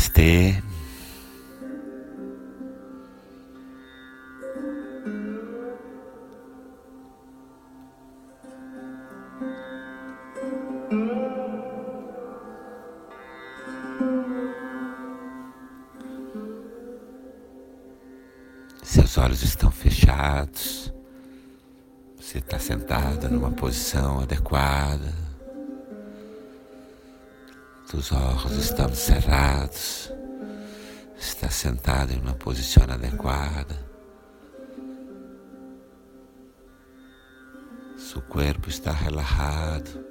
Namastê. Seus olhos estão fechados. Você está sentado numa posição adequada. Os olhos estão cerrados. Está sentado em uma posição adequada. Seu corpo está relaxado.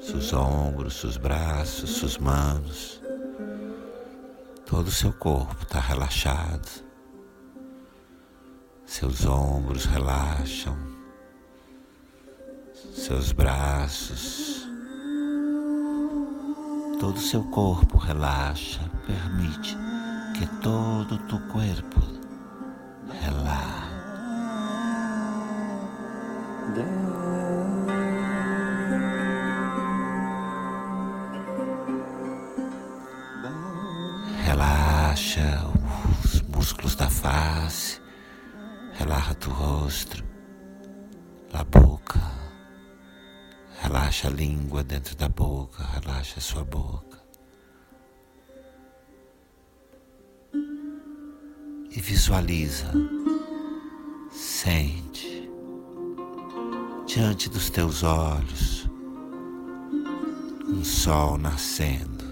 Seus ombros, seus braços, suas mãos. Todo o seu corpo está relaxado. Seus ombros relaxam, seus braços, todo o seu corpo relaxa. Permite que todo o teu corpo relaxe. Relaxa os músculos da face, relaxa tu rosto, a boca, relaxa a língua dentro da boca, relaxa a sua boca. E visualiza, sente diante dos teus olhos um sol nascendo.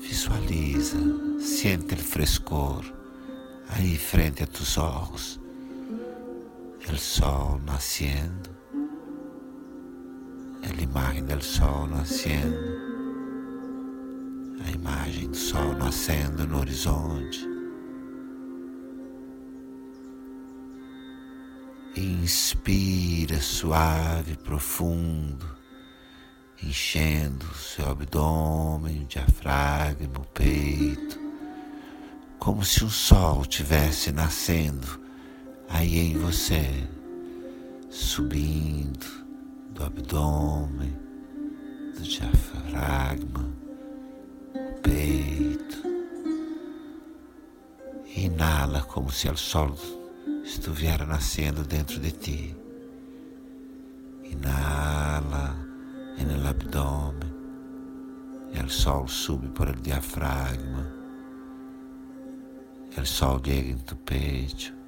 Visualiza, sente o frescor ahí frente a tus ojos, el sol naciendo, la imagen del sol naciendo, a imagem do sol nascendo no horizonte. Inspira suave, profundo, enchendo seu abdômen, diafragma, o peito como se um sol tivesse nascendo aí em você, subindo do abdômen, do diafragma, o peito. Inala como se o sol estivesse nascendo dentro de ti. Inala no abdômen e o sol sube por el diafragma El sol llega en tu pecho.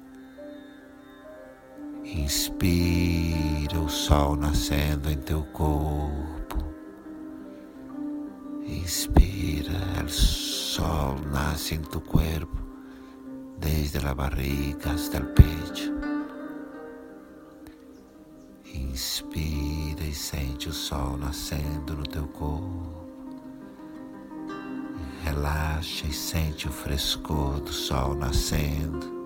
Inspira o sol nascendo em teu corpo. Inspira, el sol nasce em tu corpo, desde la barriga hasta el pecho. Inspira e sente o sol nascendo no teu corpo. Relaxa e sente o frescor do sol nascendo,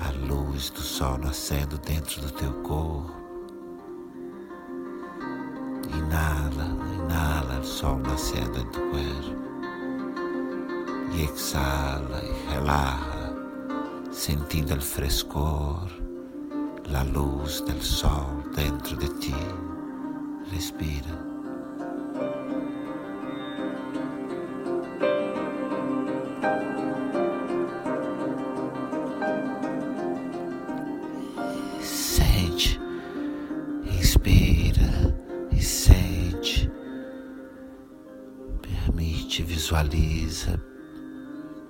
a luz do sol nascendo dentro do teu corpo. Inala, inala o sol nascendo em teu corpo. E exala e relaxa, sentindo o frescor, a luz do sol dentro de ti. Respira. Permite, visualiza,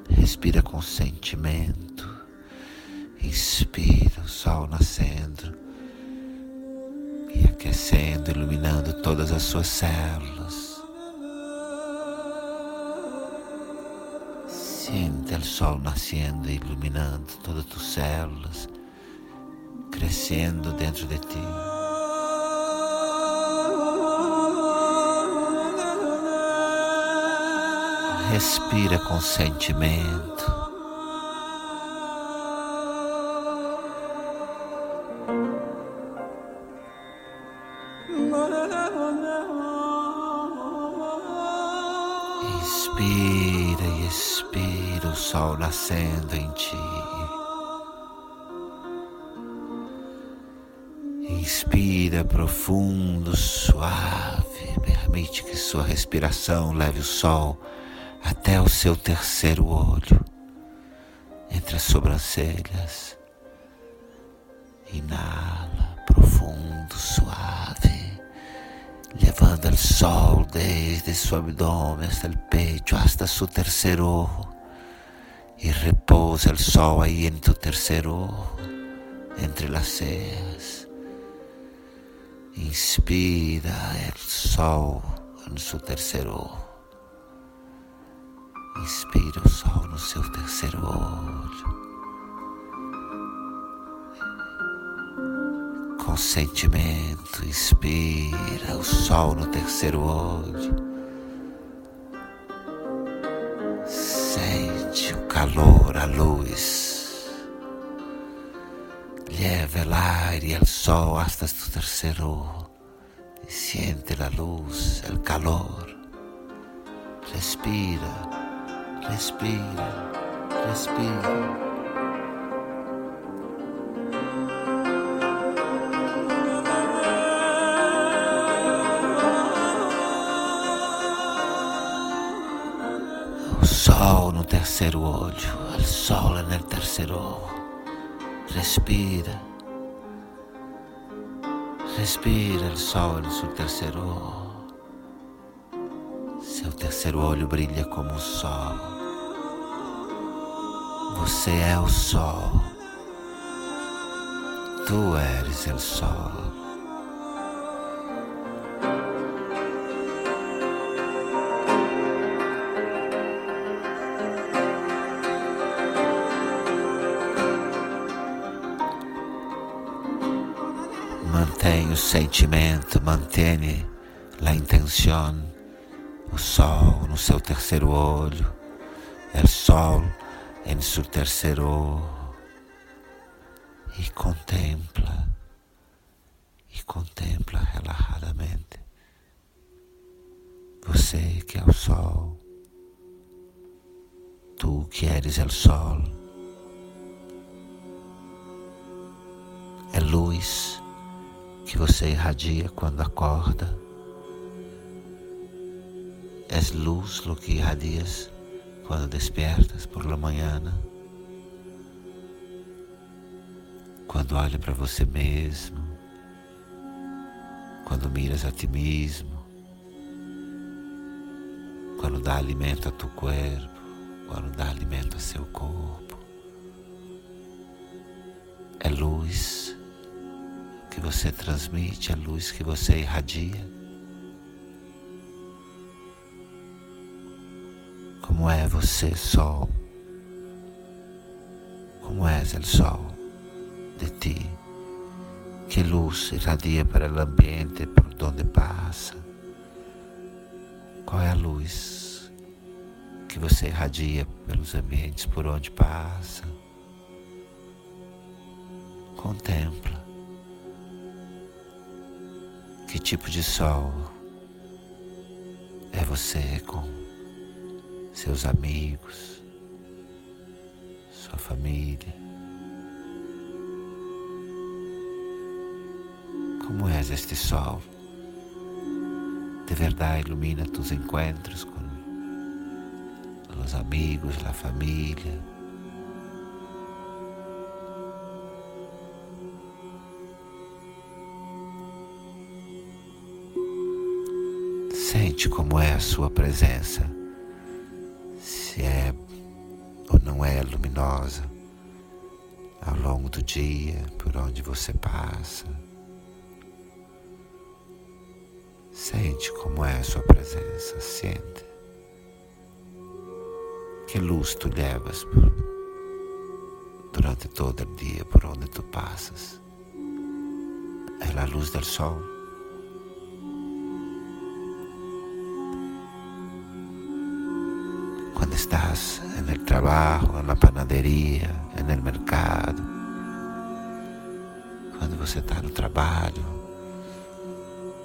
respira com sentimento, inspira o sol nascendo. E aquecendo, iluminando todas as suas células. Sinta o sol nascendo e iluminando todas as tuas células, crescendo dentro de ti. Respira com sentimento. Inspira e expira o sol nascendo em ti. Inspira profundo, suave, Permite que sua respiração leve o sol até o seu terceiro olho, entre as sobrancelhas. Inala profundo, suave, levando o sol desde su abdomen hasta el pecho, hasta su tercer ojo. Y reposa el sol ahí en tu tercer ojo, entre las cejas. Inspira el sol en su tercer ojo. Inspira o sol no seu terceiro olho. Com sentimento, inspira o sol no terceiro olho. Sente o calor, a luz. Lleva el aire y el sol hasta tu tercer ojo y siente la luz, el calor. Respira. Respira, respira. O sol no terceiro olho, o sol é no terceiro. Respira. Respira o sol no terceiro olho. Seu terceiro olho brilha como o sol. Você é o sol. Tu eres o sol. Mantém o sentimento, mantém a intenção o sol no seu terceiro olho, o sol em seu terceiro olho, e contempla, e contempla relaxadamente. Você que é o sol, tu que eres o sol, é luz que você irradia quando acorda Es luz lo que irradias quando despiertas por la manhã. Quando olha para você mesmo, quando miras a ti mesmo, quando dá alimento a tu corpo, quando dá alimento a seu corpo. É luz que você transmite, é luz que você irradia. Como é você, sol? Como és o sol de ti? Que luz irradia para o ambiente por onde passa? Qual é a luz que você irradia pelos ambientes por onde passa? Contempla. Que tipo de sol é você com seus amigos, sua família. Como és este sol? De verdade ilumina tus encontros com os amigos, a família. Sente como é a sua presença é luminosa ao longo do dia, por onde você passa. Sente como é a sua presença, sente. Que luz tu levas durante todo o dia por onde tu passas. É a luz do sol. Estás en el trabajo, en la panadería, en el mercado, quando você está no trabalho,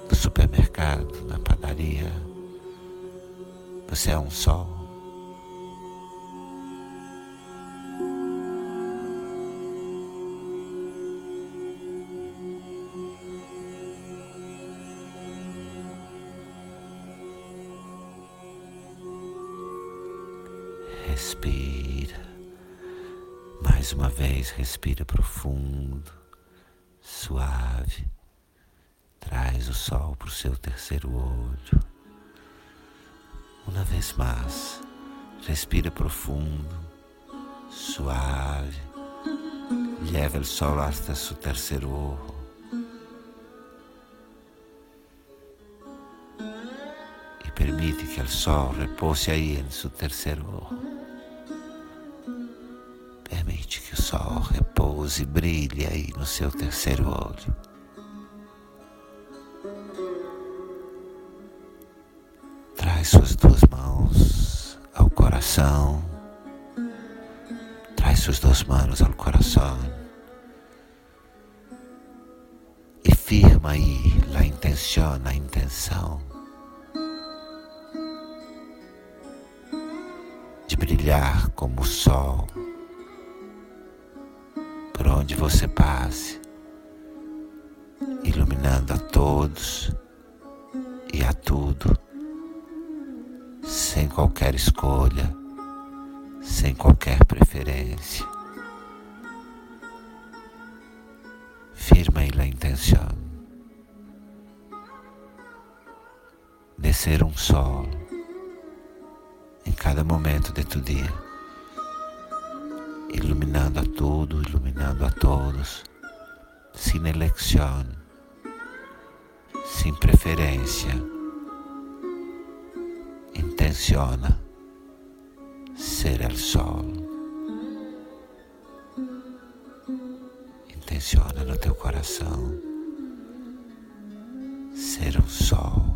no supermercado, na padaria, você é um sol. Respira. Mais uma vez, respira profundo, suave. Traz o sol para o seu terceiro olho. Uma vez mais, respira profundo, suave. Leva o sol hasta seu terceiro olho. Permite que o sol repose aí em seu terceiro olho. Permite que o sol repouse e brilhe aí no seu terceiro olho. Traz suas duas mãos ao coração. Traz suas duas mãos ao coração. E firma aí a intenção, a intenção brilhar como o sol por onde você passe, iluminando a todos e a tudo sem qualquer escolha, sem qualquer preferência. Firma aí a intenção de ser um sol em cada momento de tu dia, iluminando a tudo, iluminando a todos, sem eleição, sem preferência intenciona ser el sol. Intenciona no teu coração ser um sol.